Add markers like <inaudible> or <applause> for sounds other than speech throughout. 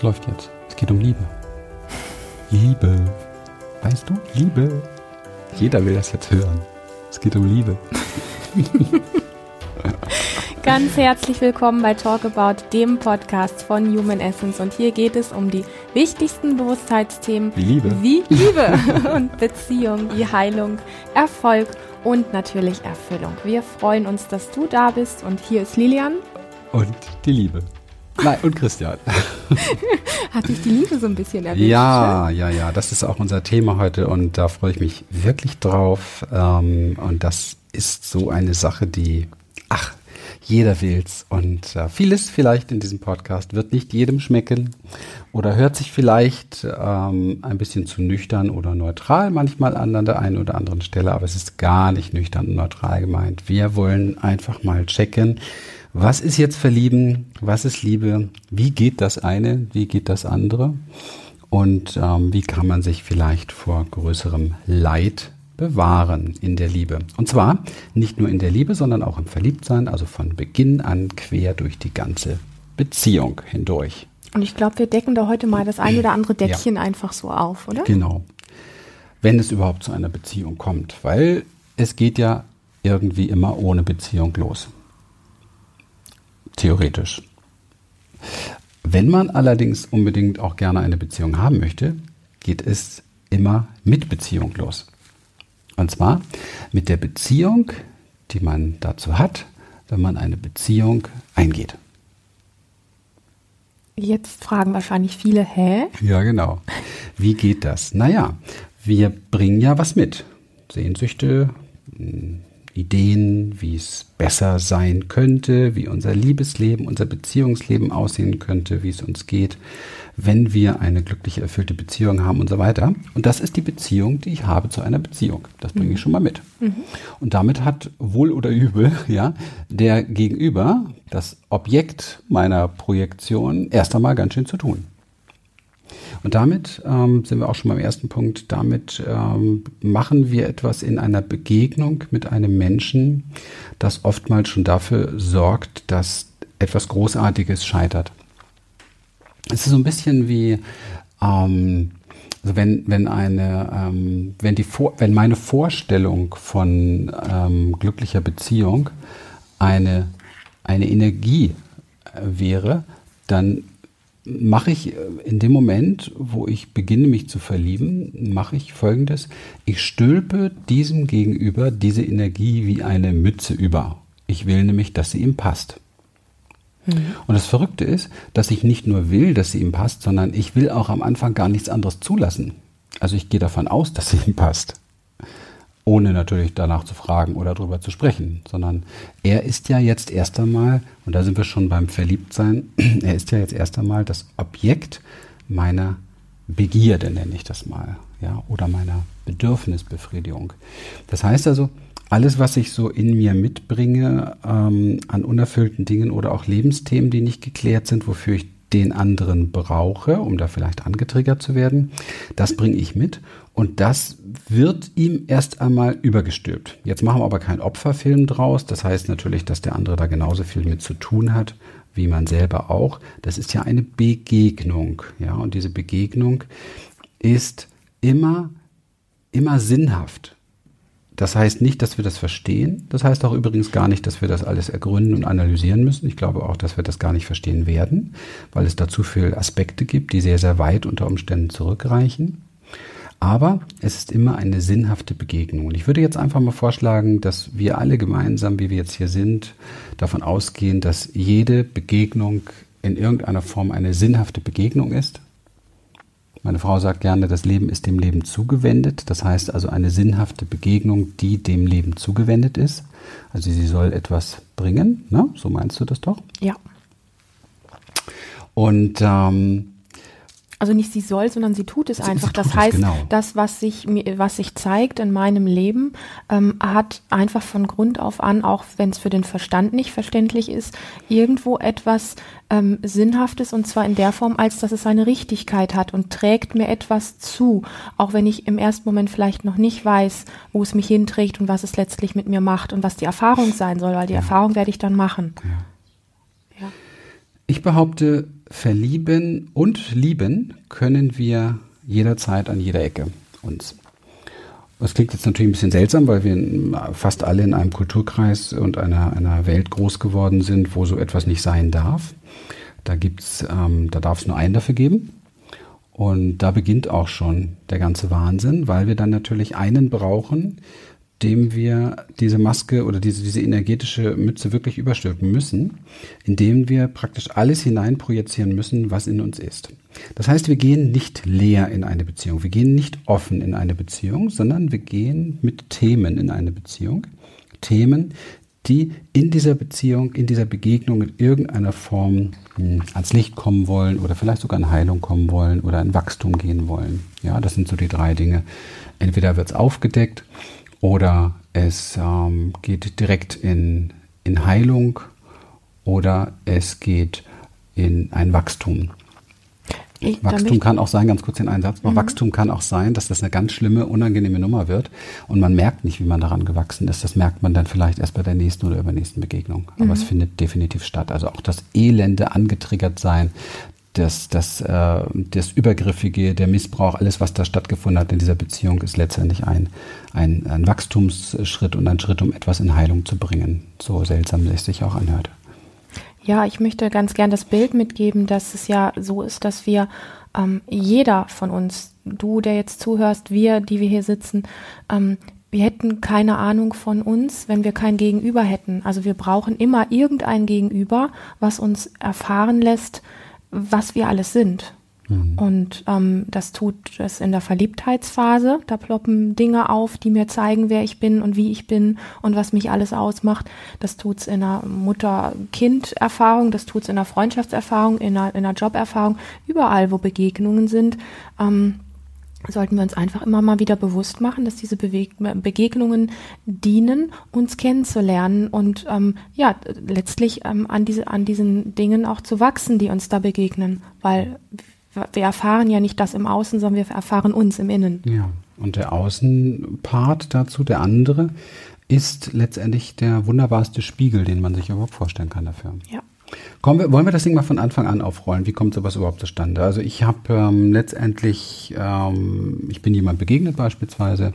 Es läuft jetzt. Es geht um Liebe. Liebe. Weißt du? Liebe. Jeder will das jetzt hören. Es geht um Liebe. <laughs> Ganz herzlich willkommen bei Talk About, dem Podcast von Human Essence. Und hier geht es um die wichtigsten Bewusstheitsthemen Wie Liebe. wie Liebe <laughs> und Beziehung, wie Heilung, Erfolg und natürlich Erfüllung. Wir freuen uns, dass du da bist. Und hier ist Lilian. Und die Liebe. Nein, und Christian. <laughs> Hat dich die Liebe so ein bisschen erwischt? Ja, ja, ja. Das ist auch unser Thema heute und da freue ich mich wirklich drauf. Ähm, und das ist so eine Sache, die, ach, jeder will's. Und äh, vieles vielleicht in diesem Podcast wird nicht jedem schmecken oder hört sich vielleicht ähm, ein bisschen zu nüchtern oder neutral manchmal an an der einen oder anderen Stelle, aber es ist gar nicht nüchtern und neutral gemeint. Wir wollen einfach mal checken, was ist jetzt Verlieben, was ist Liebe, wie geht das eine, wie geht das andere und ähm, wie kann man sich vielleicht vor größerem Leid bewahren in der Liebe. Und zwar nicht nur in der Liebe, sondern auch im Verliebtsein, also von Beginn an quer durch die ganze Beziehung hindurch. Und ich glaube, wir decken da heute mal das ein oder andere Deckchen ja. einfach so auf, oder? Genau. Wenn es überhaupt zu einer Beziehung kommt, weil es geht ja irgendwie immer ohne Beziehung los. Theoretisch. Wenn man allerdings unbedingt auch gerne eine Beziehung haben möchte, geht es immer mit Beziehung los. Und zwar mit der Beziehung, die man dazu hat, wenn man eine Beziehung eingeht. Jetzt fragen wahrscheinlich viele, hä? Ja, genau. Wie geht das? Naja, wir bringen ja was mit. Sehnsüchte, Ideen, wie es besser sein könnte, wie unser Liebesleben, unser Beziehungsleben aussehen könnte, wie es uns geht, wenn wir eine glückliche, erfüllte Beziehung haben und so weiter. Und das ist die Beziehung, die ich habe zu einer Beziehung. Das bringe ich mhm. schon mal mit. Mhm. Und damit hat wohl oder übel, <laughs> ja, der Gegenüber, das Objekt meiner Projektion, erst einmal ganz schön zu tun. Und damit ähm, sind wir auch schon beim ersten Punkt. Damit ähm, machen wir etwas in einer Begegnung mit einem Menschen, das oftmals schon dafür sorgt, dass etwas Großartiges scheitert. Es ist so ein bisschen wie, ähm, also wenn, wenn eine, ähm, wenn die Vor wenn meine Vorstellung von ähm, glücklicher Beziehung eine, eine Energie äh, wäre, dann mache ich äh, in dem Moment, wo ich beginne, mich zu verlieben, mache ich folgendes. Ich stülpe diesem Gegenüber diese Energie wie eine Mütze über. Ich will nämlich, dass sie ihm passt. Mhm. Und das Verrückte ist, dass ich nicht nur will, dass sie ihm passt, sondern ich will auch am Anfang gar nichts anderes zulassen. Also ich gehe davon aus, dass sie ihm passt ohne natürlich danach zu fragen oder darüber zu sprechen, sondern er ist ja jetzt erst einmal, und da sind wir schon beim Verliebtsein, <clears throat> er ist ja jetzt erst einmal das Objekt meiner Begierde, nenne ich das mal, ja, oder meiner Bedürfnisbefriedigung. Das heißt also, alles, was ich so in mir mitbringe ähm, an unerfüllten Dingen oder auch Lebensthemen, die nicht geklärt sind, wofür ich den anderen brauche, um da vielleicht angetriggert zu werden, das bringe ich mit und das wird ihm erst einmal übergestülpt. Jetzt machen wir aber keinen Opferfilm draus. Das heißt natürlich, dass der andere da genauso viel mit zu tun hat, wie man selber auch. Das ist ja eine Begegnung. Ja, und diese Begegnung ist immer, immer sinnhaft. Das heißt nicht, dass wir das verstehen. Das heißt auch übrigens gar nicht, dass wir das alles ergründen und analysieren müssen. Ich glaube auch, dass wir das gar nicht verstehen werden, weil es dazu viele Aspekte gibt, die sehr, sehr weit unter Umständen zurückreichen. Aber es ist immer eine sinnhafte Begegnung. Und ich würde jetzt einfach mal vorschlagen, dass wir alle gemeinsam, wie wir jetzt hier sind, davon ausgehen, dass jede Begegnung in irgendeiner Form eine sinnhafte Begegnung ist. Meine Frau sagt gerne, das Leben ist dem Leben zugewendet. Das heißt also eine sinnhafte Begegnung, die dem Leben zugewendet ist. Also sie soll etwas bringen. Ne? So meinst du das doch? Ja. Und ähm, also nicht sie soll, sondern sie tut es sie, einfach. Sie tut das heißt, genau. das, was sich, was sich zeigt in meinem Leben, ähm, hat einfach von Grund auf an, auch wenn es für den Verstand nicht verständlich ist, irgendwo etwas ähm, Sinnhaftes und zwar in der Form, als dass es seine Richtigkeit hat und trägt mir etwas zu, auch wenn ich im ersten Moment vielleicht noch nicht weiß, wo es mich hinträgt und was es letztlich mit mir macht und was die Erfahrung sein soll, weil die ja. Erfahrung werde ich dann machen. Ja. ja. Ich behaupte, verlieben und lieben können wir jederzeit an jeder Ecke uns. Das klingt jetzt natürlich ein bisschen seltsam, weil wir fast alle in einem Kulturkreis und einer, einer Welt groß geworden sind, wo so etwas nicht sein darf. Da gibt's, ähm, da darf es nur einen dafür geben. Und da beginnt auch schon der ganze Wahnsinn, weil wir dann natürlich einen brauchen, dem wir diese Maske oder diese, diese energetische Mütze wirklich überstülpen müssen, indem wir praktisch alles hineinprojizieren müssen, was in uns ist. Das heißt, wir gehen nicht leer in eine Beziehung, wir gehen nicht offen in eine Beziehung, sondern wir gehen mit Themen in eine Beziehung. Themen, die in dieser Beziehung, in dieser Begegnung in irgendeiner Form hm, ans Licht kommen wollen oder vielleicht sogar in Heilung kommen wollen oder in Wachstum gehen wollen. Ja, das sind so die drei Dinge. Entweder wird es aufgedeckt oder es ähm, geht direkt in, in Heilung oder es geht in ein Wachstum. Ich, Wachstum kann auch sein, ganz kurz den Einsatz, mhm. Wachstum kann auch sein, dass das eine ganz schlimme, unangenehme Nummer wird und man merkt nicht, wie man daran gewachsen ist. Das merkt man dann vielleicht erst bei der nächsten oder übernächsten Begegnung. Aber mhm. es findet definitiv statt. Also auch das elende angetriggert sein, das, das, äh, das Übergriffige, der Missbrauch, alles, was da stattgefunden hat in dieser Beziehung, ist letztendlich ein, ein, ein Wachstumsschritt und ein Schritt, um etwas in Heilung zu bringen. So seltsam es sich auch anhört. Ja, ich möchte ganz gern das Bild mitgeben, dass es ja so ist, dass wir ähm, jeder von uns, du, der jetzt zuhörst, wir, die wir hier sitzen, ähm, wir hätten keine Ahnung von uns, wenn wir kein Gegenüber hätten. Also wir brauchen immer irgendein Gegenüber, was uns erfahren lässt, was wir alles sind. Mhm. Und ähm, das tut es in der Verliebtheitsphase. Da ploppen Dinge auf, die mir zeigen, wer ich bin und wie ich bin und was mich alles ausmacht. Das tut es in der Mutter-Kind-Erfahrung, das tut es in der Freundschaftserfahrung, in der, in der Joberfahrung, überall, wo Begegnungen sind. Ähm, sollten wir uns einfach immer mal wieder bewusst machen, dass diese Beweg Begegnungen dienen, uns kennenzulernen und ähm, ja, letztlich ähm, an, diese, an diesen Dingen auch zu wachsen, die uns da begegnen, weil wir erfahren ja nicht das im Außen, sondern wir erfahren uns im Innen. Ja, und der Außenpart dazu, der andere, ist letztendlich der wunderbarste Spiegel, den man sich überhaupt vorstellen kann dafür. Ja. Wir, wollen wir das Ding mal von Anfang an aufrollen? Wie kommt sowas überhaupt zustande? Also ich habe ähm, letztendlich, ähm, ich bin jemand begegnet beispielsweise.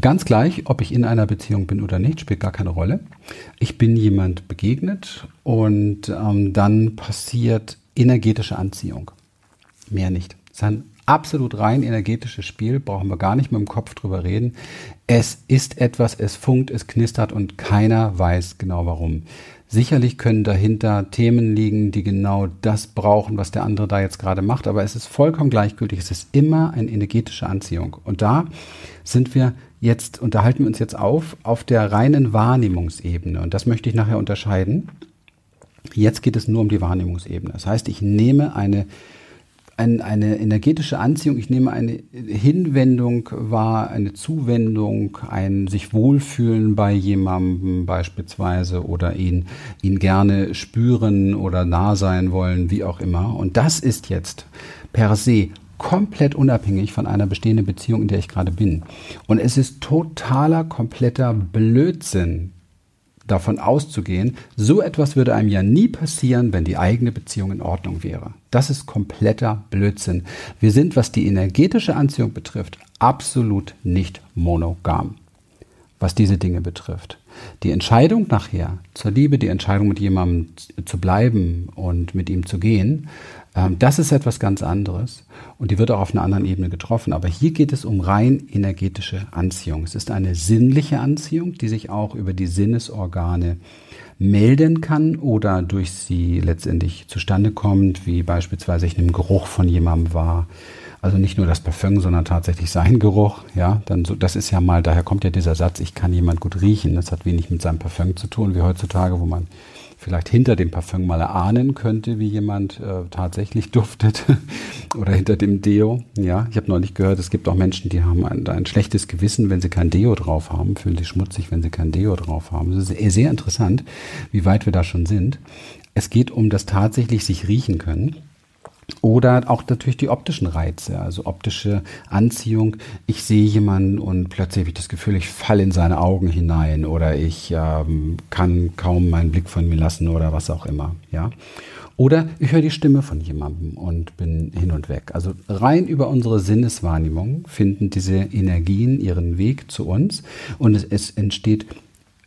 Ganz gleich, ob ich in einer Beziehung bin oder nicht, spielt gar keine Rolle. Ich bin jemand begegnet und ähm, dann passiert energetische Anziehung. Mehr nicht. Es ist ein absolut rein energetisches Spiel, brauchen wir gar nicht mit dem Kopf drüber reden. Es ist etwas, es funkt, es knistert und keiner weiß genau warum. Sicherlich können dahinter Themen liegen, die genau das brauchen, was der andere da jetzt gerade macht, aber es ist vollkommen gleichgültig. Es ist immer eine energetische Anziehung. Und da sind wir jetzt, unterhalten wir uns jetzt auf, auf der reinen Wahrnehmungsebene. Und das möchte ich nachher unterscheiden. Jetzt geht es nur um die Wahrnehmungsebene. Das heißt, ich nehme eine ein, eine energetische Anziehung, ich nehme eine Hinwendung wahr, eine Zuwendung, ein sich wohlfühlen bei jemandem beispielsweise oder ihn, ihn gerne spüren oder nah sein wollen, wie auch immer. Und das ist jetzt per se komplett unabhängig von einer bestehenden Beziehung, in der ich gerade bin. Und es ist totaler, kompletter Blödsinn, davon auszugehen, so etwas würde einem ja nie passieren, wenn die eigene Beziehung in Ordnung wäre. Das ist kompletter Blödsinn. Wir sind, was die energetische Anziehung betrifft, absolut nicht monogam, was diese Dinge betrifft. Die Entscheidung nachher zur Liebe, die Entscheidung mit jemandem zu bleiben und mit ihm zu gehen, ähm, das ist etwas ganz anderes und die wird auch auf einer anderen Ebene getroffen. Aber hier geht es um rein energetische Anziehung. Es ist eine sinnliche Anziehung, die sich auch über die Sinnesorgane melden kann oder durch sie letztendlich zustande kommt, wie beispielsweise ich nehme Geruch von jemandem wahr. Also nicht nur das Parfüm, sondern tatsächlich sein Geruch. Ja, dann so, das ist ja mal, daher kommt ja dieser Satz, ich kann jemand gut riechen. Das hat wenig mit seinem Parfüm zu tun, wie heutzutage, wo man vielleicht hinter dem Parfüm mal erahnen könnte, wie jemand äh, tatsächlich <laughs> duftet oder hinter dem Deo. Ja, ich habe neulich gehört, es gibt auch Menschen, die haben ein, ein, schlechtes Gewissen, wenn sie kein Deo drauf haben, fühlen sich schmutzig, wenn sie kein Deo drauf haben. Das ist sehr interessant, wie weit wir da schon sind. Es geht um das tatsächlich sich riechen können. Oder auch natürlich die optischen Reize, also optische Anziehung. Ich sehe jemanden und plötzlich habe ich das Gefühl, ich falle in seine Augen hinein oder ich ähm, kann kaum meinen Blick von mir lassen oder was auch immer. Ja. Oder ich höre die Stimme von jemandem und bin hin und weg. Also rein über unsere Sinneswahrnehmung finden diese Energien ihren Weg zu uns und es, es entsteht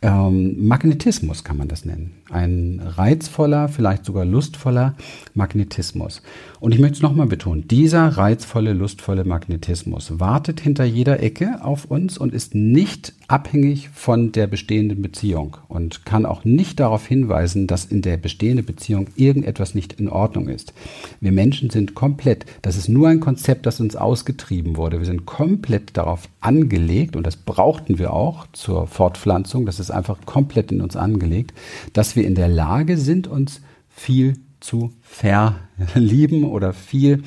ähm, Magnetismus, kann man das nennen. Ein reizvoller, vielleicht sogar lustvoller Magnetismus. Und ich möchte es nochmal betonen, dieser reizvolle, lustvolle Magnetismus wartet hinter jeder Ecke auf uns und ist nicht abhängig von der bestehenden Beziehung und kann auch nicht darauf hinweisen, dass in der bestehenden Beziehung irgendetwas nicht in Ordnung ist. Wir Menschen sind komplett, das ist nur ein Konzept, das uns ausgetrieben wurde. Wir sind komplett darauf angelegt und das brauchten wir auch zur Fortpflanzung, das ist einfach komplett in uns angelegt, dass wir in der Lage sind, uns viel zu verlieben oder viel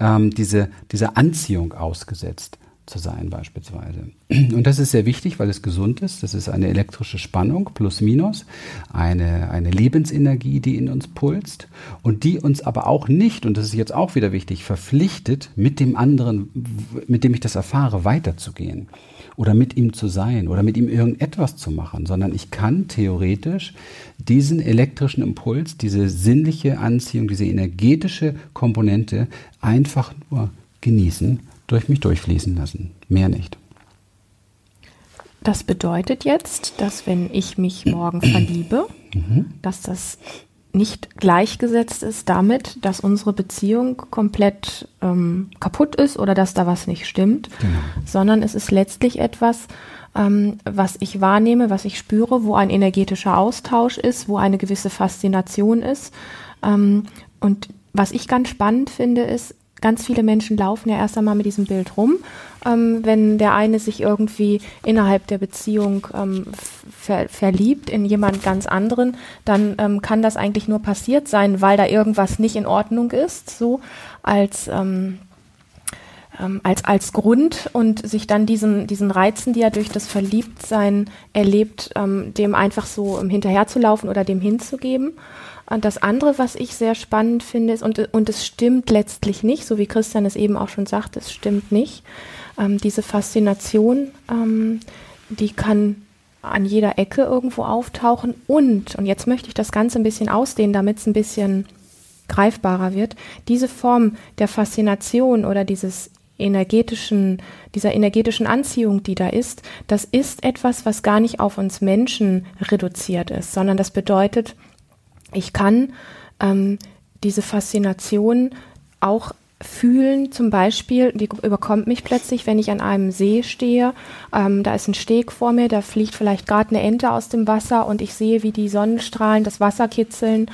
ähm, diese, diese Anziehung ausgesetzt zu sein beispielsweise. Und das ist sehr wichtig, weil es gesund ist. Das ist eine elektrische Spannung plus minus, eine, eine Lebensenergie, die in uns pulst und die uns aber auch nicht, und das ist jetzt auch wieder wichtig, verpflichtet, mit dem anderen, mit dem ich das erfahre, weiterzugehen oder mit ihm zu sein oder mit ihm irgendetwas zu machen, sondern ich kann theoretisch diesen elektrischen Impuls, diese sinnliche Anziehung, diese energetische Komponente einfach nur genießen, durch mich durchfließen lassen. Mehr nicht. Das bedeutet jetzt, dass wenn ich mich morgen verliebe, mhm. dass das nicht gleichgesetzt ist damit, dass unsere Beziehung komplett ähm, kaputt ist oder dass da was nicht stimmt, genau. sondern es ist letztlich etwas, ähm, was ich wahrnehme, was ich spüre, wo ein energetischer Austausch ist, wo eine gewisse Faszination ist. Ähm, und was ich ganz spannend finde, ist, ganz viele Menschen laufen ja erst einmal mit diesem Bild rum. Ähm, wenn der eine sich irgendwie innerhalb der Beziehung ähm, ver verliebt in jemand ganz anderen, dann ähm, kann das eigentlich nur passiert sein, weil da irgendwas nicht in Ordnung ist, so als ähm, ähm, als, als Grund und sich dann diesen, diesen Reizen, die er durch das Verliebtsein erlebt, ähm, dem einfach so hinterherzulaufen oder dem hinzugeben. Und das andere, was ich sehr spannend finde, ist, und, und es stimmt letztlich nicht, so wie Christian es eben auch schon sagt, es stimmt nicht. Ähm, diese Faszination, ähm, die kann an jeder Ecke irgendwo auftauchen. Und, und jetzt möchte ich das Ganze ein bisschen ausdehnen, damit es ein bisschen greifbarer wird. Diese Form der Faszination oder dieses energetischen, dieser energetischen Anziehung, die da ist, das ist etwas, was gar nicht auf uns Menschen reduziert ist, sondern das bedeutet, ich kann ähm, diese Faszination auch fühlen, zum Beispiel, die überkommt mich plötzlich, wenn ich an einem See stehe, ähm, da ist ein Steg vor mir, da fliegt vielleicht gerade eine Ente aus dem Wasser und ich sehe, wie die Sonnenstrahlen das Wasser kitzeln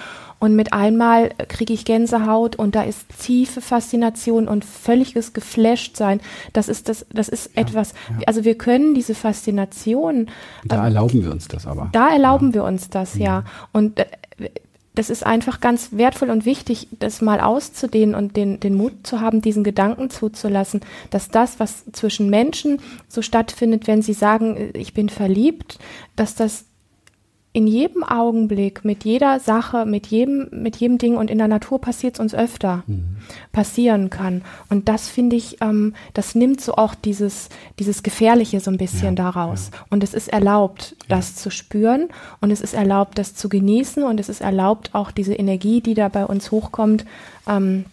und mit einmal kriege ich Gänsehaut und da ist tiefe Faszination und völliges Geflashtsein. Das ist das, das ist ja, etwas, ja. also wir können diese Faszination. Da ähm, erlauben wir uns das aber. Da erlauben ja. wir uns das, ja. Und äh, das ist einfach ganz wertvoll und wichtig, das mal auszudehnen und den, den Mut zu haben, diesen Gedanken zuzulassen, dass das, was zwischen Menschen so stattfindet, wenn sie sagen, ich bin verliebt, dass das in jedem Augenblick, mit jeder Sache, mit jedem, mit jedem Ding und in der Natur passiert es uns öfter, mhm. passieren kann. Und das finde ich, ähm, das nimmt so auch dieses, dieses Gefährliche so ein bisschen ja, daraus. Ja. Und es ist erlaubt, ja. das zu spüren und es ist erlaubt, das zu genießen und es ist erlaubt, auch diese Energie, die da bei uns hochkommt, ähm,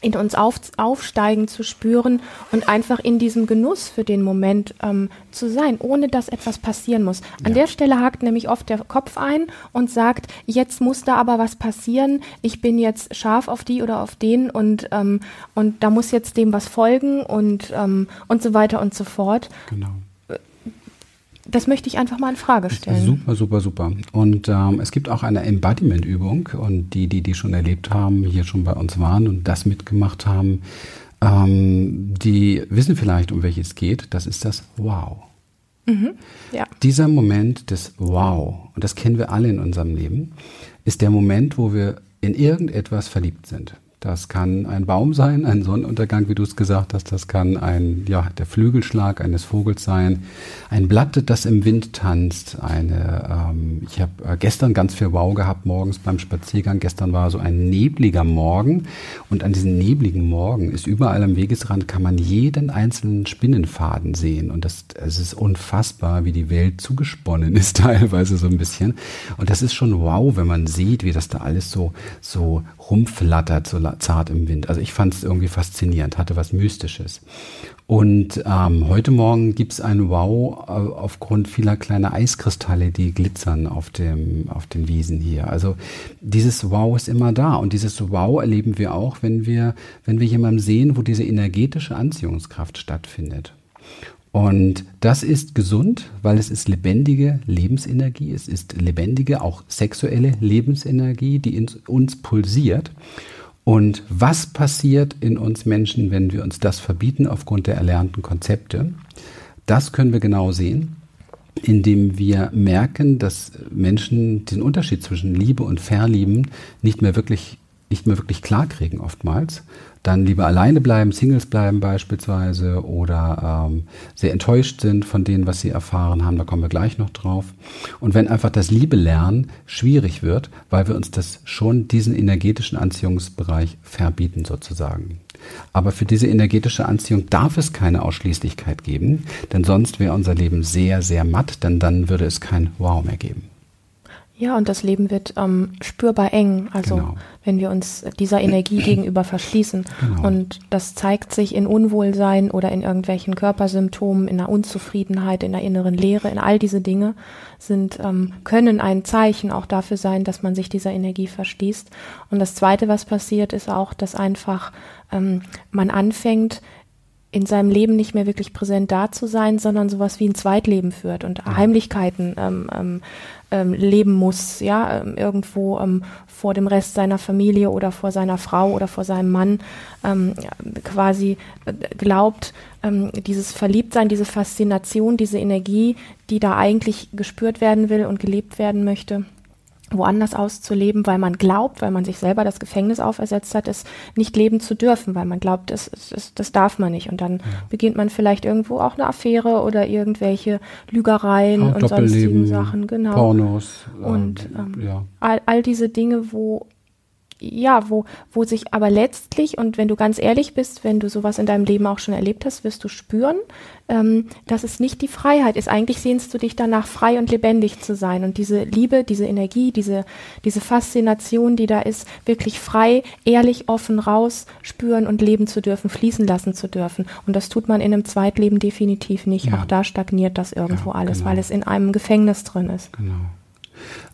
in uns auf, aufsteigen zu spüren und einfach in diesem Genuss für den Moment ähm, zu sein, ohne dass etwas passieren muss. An ja. der Stelle hakt nämlich oft der Kopf ein und sagt, jetzt muss da aber was passieren, ich bin jetzt scharf auf die oder auf den und, ähm, und da muss jetzt dem was folgen und, ähm, und so weiter und so fort. Genau das möchte ich einfach mal in Frage stellen. Super, super, super. Und ähm, es gibt auch eine Embodiment-Übung und die, die die schon erlebt haben, hier schon bei uns waren und das mitgemacht haben, ähm, die wissen vielleicht, um welches es geht. Das ist das Wow. Mhm, ja. Dieser Moment des Wow, und das kennen wir alle in unserem Leben, ist der Moment, wo wir in irgendetwas verliebt sind. Das kann ein Baum sein, ein Sonnenuntergang, wie du es gesagt hast. Das kann ein, ja, der Flügelschlag eines Vogels sein. Ein Blatt, das im Wind tanzt. Eine, ähm, ich habe äh, gestern ganz viel Wow gehabt morgens beim Spaziergang. Gestern war so ein nebliger Morgen. Und an diesen nebligen Morgen ist überall am Wegesrand kann man jeden einzelnen Spinnenfaden sehen. Und das, es ist unfassbar, wie die Welt zugesponnen ist <laughs> teilweise so ein bisschen. Und das ist schon wow, wenn man sieht, wie das da alles so, so rumflattert, so zart im Wind. Also ich fand es irgendwie faszinierend, hatte was Mystisches. Und ähm, heute Morgen gibt's ein Wow äh, aufgrund vieler kleiner Eiskristalle, die glitzern auf, dem, auf den Wiesen hier. Also dieses Wow ist immer da. Und dieses Wow erleben wir auch, wenn wir, wenn wir jemanden sehen, wo diese energetische Anziehungskraft stattfindet. Und das ist gesund, weil es ist lebendige Lebensenergie, es ist lebendige, auch sexuelle Lebensenergie, die in uns pulsiert. Und was passiert in uns Menschen, wenn wir uns das verbieten aufgrund der erlernten Konzepte? Das können wir genau sehen, indem wir merken, dass Menschen den Unterschied zwischen Liebe und Verlieben nicht mehr wirklich nicht mehr wirklich klarkriegen oftmals dann lieber alleine bleiben, Singles bleiben beispielsweise oder ähm, sehr enttäuscht sind von dem, was sie erfahren haben. Da kommen wir gleich noch drauf. Und wenn einfach das Liebe lernen schwierig wird, weil wir uns das schon diesen energetischen Anziehungsbereich verbieten sozusagen. Aber für diese energetische Anziehung darf es keine Ausschließlichkeit geben, denn sonst wäre unser Leben sehr, sehr matt, denn dann würde es kein Wow mehr geben. Ja, und das Leben wird ähm, spürbar eng, also genau. wenn wir uns dieser Energie <clears throat> gegenüber verschließen. Genau. Und das zeigt sich in Unwohlsein oder in irgendwelchen Körpersymptomen, in der Unzufriedenheit, in der inneren Leere, in all diese Dinge sind, ähm, können ein Zeichen auch dafür sein, dass man sich dieser Energie verschließt. Und das Zweite, was passiert, ist auch, dass einfach ähm, man anfängt, in seinem Leben nicht mehr wirklich präsent da zu sein, sondern sowas wie ein Zweitleben führt und ja. Heimlichkeiten ähm, ähm, ähm, leben muss, ja, ähm, irgendwo ähm, vor dem Rest seiner Familie oder vor seiner Frau oder vor seinem Mann ähm, quasi äh, glaubt, ähm, dieses Verliebtsein, diese Faszination, diese Energie, die da eigentlich gespürt werden will und gelebt werden möchte, woanders auszuleben, weil man glaubt, weil man sich selber das Gefängnis aufersetzt hat, es nicht leben zu dürfen, weil man glaubt, das, das, das darf man nicht. Und dann ja. beginnt man vielleicht irgendwo auch eine Affäre oder irgendwelche Lügereien auch und sonstigen Sachen, genau. Pornos. Und ähm, ähm, ja. all, all diese Dinge, wo ja, wo, wo sich aber letztlich, und wenn du ganz ehrlich bist, wenn du sowas in deinem Leben auch schon erlebt hast, wirst du spüren, ähm, dass es nicht die Freiheit ist. Eigentlich sehnst du dich danach, frei und lebendig zu sein. Und diese Liebe, diese Energie, diese, diese Faszination, die da ist, wirklich frei, ehrlich, offen raus spüren und leben zu dürfen, fließen lassen zu dürfen. Und das tut man in einem Zweitleben definitiv nicht. Ja. Auch da stagniert das irgendwo ja, alles, genau. weil es in einem Gefängnis drin ist. Genau.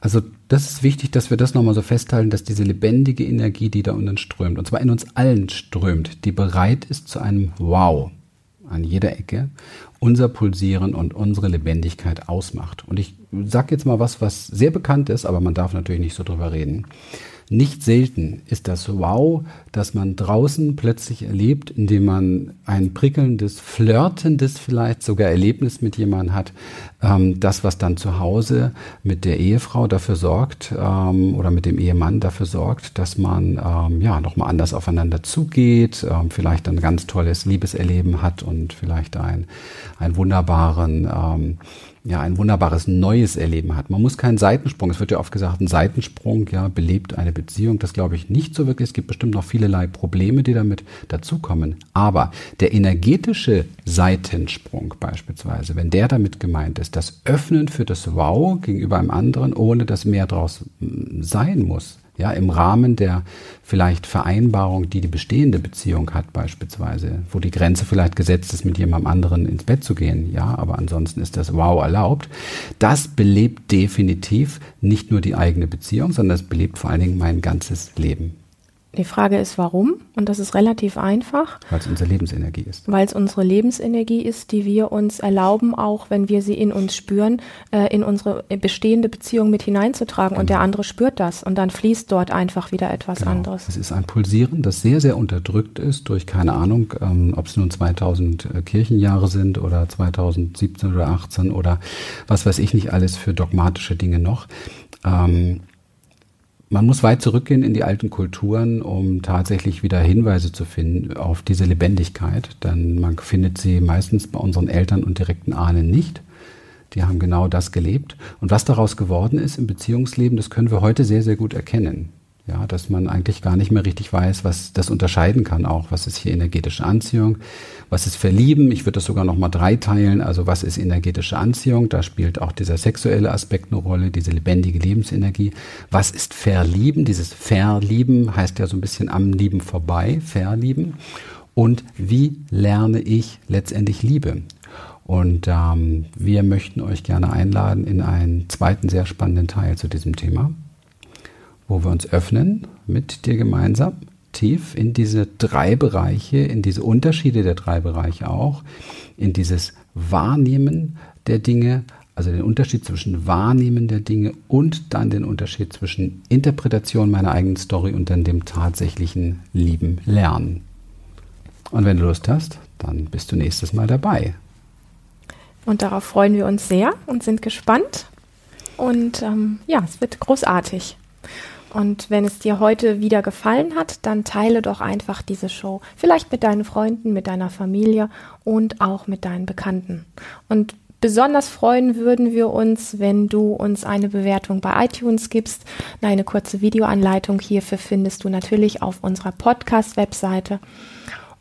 Also das ist wichtig, dass wir das nochmal so festhalten, dass diese lebendige Energie, die da unten strömt, und zwar in uns allen strömt, die bereit ist zu einem Wow an jeder Ecke, unser Pulsieren und unsere Lebendigkeit ausmacht. Und ich sage jetzt mal was, was sehr bekannt ist, aber man darf natürlich nicht so drüber reden. Nicht selten ist das Wow, das man draußen plötzlich erlebt, indem man ein prickelndes, flirtendes vielleicht sogar Erlebnis mit jemandem hat. Ähm, das, was dann zu Hause mit der Ehefrau dafür sorgt ähm, oder mit dem Ehemann dafür sorgt, dass man ähm, ja nochmal anders aufeinander zugeht, ähm, vielleicht ein ganz tolles Liebeserleben hat und vielleicht ein, einen wunderbaren ähm, ja, ein wunderbares neues Erleben hat. Man muss keinen Seitensprung, es wird ja oft gesagt, ein Seitensprung, ja, belebt eine Beziehung. Das glaube ich nicht so wirklich. Es gibt bestimmt noch vielerlei Probleme, die damit dazukommen. Aber der energetische Seitensprung beispielsweise, wenn der damit gemeint ist, das Öffnen für das Wow gegenüber einem anderen, ohne dass mehr draus hm, sein muss, ja, im Rahmen der vielleicht Vereinbarung, die die bestehende Beziehung hat beispielsweise, wo die Grenze vielleicht gesetzt ist, mit jemandem anderen ins Bett zu gehen, ja, aber ansonsten ist das wow erlaubt. Das belebt definitiv nicht nur die eigene Beziehung, sondern es belebt vor allen Dingen mein ganzes Leben. Die Frage ist, warum? Und das ist relativ einfach. Weil es unsere Lebensenergie ist. Weil es unsere Lebensenergie ist, die wir uns erlauben, auch wenn wir sie in uns spüren, äh, in unsere bestehende Beziehung mit hineinzutragen. Genau. Und der andere spürt das. Und dann fließt dort einfach wieder etwas genau. anderes. Es ist ein Pulsieren, das sehr, sehr unterdrückt ist durch, keine Ahnung, ähm, ob es nun 2000 äh, Kirchenjahre sind oder 2017 oder 18 oder was weiß ich nicht alles für dogmatische Dinge noch. Ähm, man muss weit zurückgehen in die alten Kulturen, um tatsächlich wieder Hinweise zu finden auf diese Lebendigkeit. Denn man findet sie meistens bei unseren Eltern und direkten Ahnen nicht. Die haben genau das gelebt. Und was daraus geworden ist im Beziehungsleben, das können wir heute sehr, sehr gut erkennen. Ja, dass man eigentlich gar nicht mehr richtig weiß, was das unterscheiden kann auch. Was ist hier energetische Anziehung? Was ist Verlieben? Ich würde das sogar noch mal dreiteilen. Also was ist energetische Anziehung? Da spielt auch dieser sexuelle Aspekt eine Rolle, diese lebendige Lebensenergie. Was ist Verlieben? Dieses Verlieben heißt ja so ein bisschen am Lieben vorbei, Verlieben. Und wie lerne ich letztendlich Liebe? Und ähm, wir möchten euch gerne einladen in einen zweiten sehr spannenden Teil zu diesem Thema wo wir uns öffnen mit dir gemeinsam tief in diese drei Bereiche, in diese Unterschiede der drei Bereiche auch, in dieses Wahrnehmen der Dinge, also den Unterschied zwischen Wahrnehmen der Dinge und dann den Unterschied zwischen Interpretation meiner eigenen Story und dann dem tatsächlichen lieben Lernen. Und wenn du Lust hast, dann bist du nächstes Mal dabei. Und darauf freuen wir uns sehr und sind gespannt. Und ähm, ja, es wird großartig. Und wenn es dir heute wieder gefallen hat, dann teile doch einfach diese Show. Vielleicht mit deinen Freunden, mit deiner Familie und auch mit deinen Bekannten. Und besonders freuen würden wir uns, wenn du uns eine Bewertung bei iTunes gibst. Eine kurze Videoanleitung hierfür findest du natürlich auf unserer Podcast-Webseite.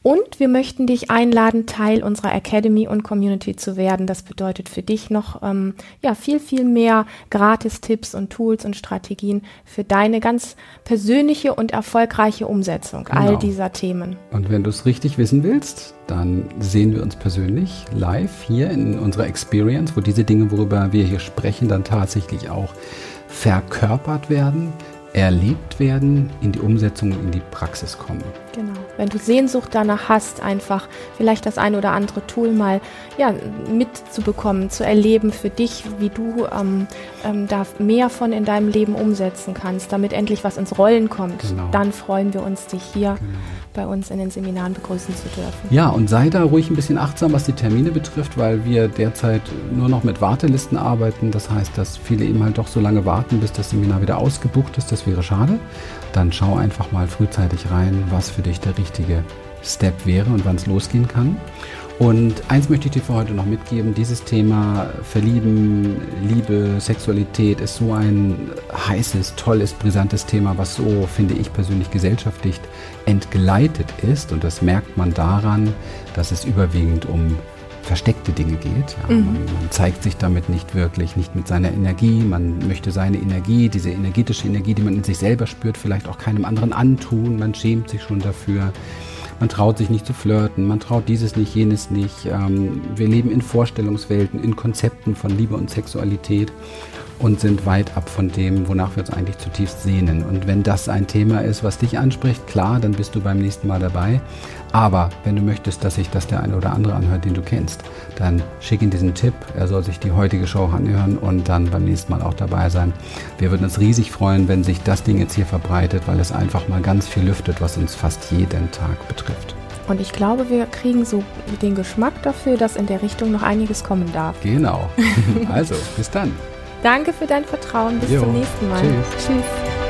Und wir möchten dich einladen, Teil unserer Academy und Community zu werden. Das bedeutet für dich noch ähm, ja viel viel mehr Gratis-Tipps und Tools und Strategien für deine ganz persönliche und erfolgreiche Umsetzung genau. all dieser Themen. Und wenn du es richtig wissen willst, dann sehen wir uns persönlich live hier in unserer Experience, wo diese Dinge, worüber wir hier sprechen, dann tatsächlich auch verkörpert werden, erlebt werden, in die Umsetzung, in die Praxis kommen. Genau. Wenn du Sehnsucht danach hast, einfach vielleicht das ein oder andere Tool mal ja, mitzubekommen, zu erleben für dich, wie du ähm, ähm, da mehr von in deinem Leben umsetzen kannst, damit endlich was ins Rollen kommt, genau. dann freuen wir uns, dich hier genau. Bei uns in den Seminaren begrüßen zu dürfen. Ja, und sei da ruhig ein bisschen achtsam, was die Termine betrifft, weil wir derzeit nur noch mit Wartelisten arbeiten. Das heißt, dass viele eben halt doch so lange warten, bis das Seminar wieder ausgebucht ist. Das wäre schade dann schau einfach mal frühzeitig rein, was für dich der richtige Step wäre und wann es losgehen kann. Und eins möchte ich dir für heute noch mitgeben, dieses Thema Verlieben, Liebe, Sexualität ist so ein heißes, tolles, brisantes Thema, was so, finde ich persönlich, gesellschaftlich entgleitet ist. Und das merkt man daran, dass es überwiegend um versteckte Dinge geht. Ja, mhm. man, man, zeigt sich damit nicht wirklich, nicht mit seiner Energie. Man möchte seine Energie, diese energetische Energie, die man in sich selber spürt, vielleicht auch keinem anderen antun. Man schämt sich schon dafür. Man traut sich nicht zu flirten, man traut dieses nicht, jenes nicht. Ähm, wir leben in Vorstellungswelten, in Konzepten von Liebe und Sexualität und sind weit ab von dem, wonach wir uns eigentlich zutiefst sehnen. Und wenn das ein Thema ist, was dich anspricht, klar, dann bist du beim nächsten Mal dabei. Aber wenn du möchtest, dass sich das der eine oder andere anhört, den du kennst, dann schick ihm diesen Tipp. Er soll sich die heutige Show anhören und dann beim nächsten Mal auch dabei sein. Wir würden uns riesig freuen, wenn sich das Ding jetzt hier verbreitet, weil es einfach mal ganz viel lüftet, was uns fast jeden Tag betrifft. Und ich glaube, wir kriegen so den Geschmack dafür, dass in der Richtung noch einiges kommen darf. Genau. <laughs> Also, bis dann. Danke für dein Vertrauen. Bis jo. zum nächsten Mal. Tschüss. Tschüss.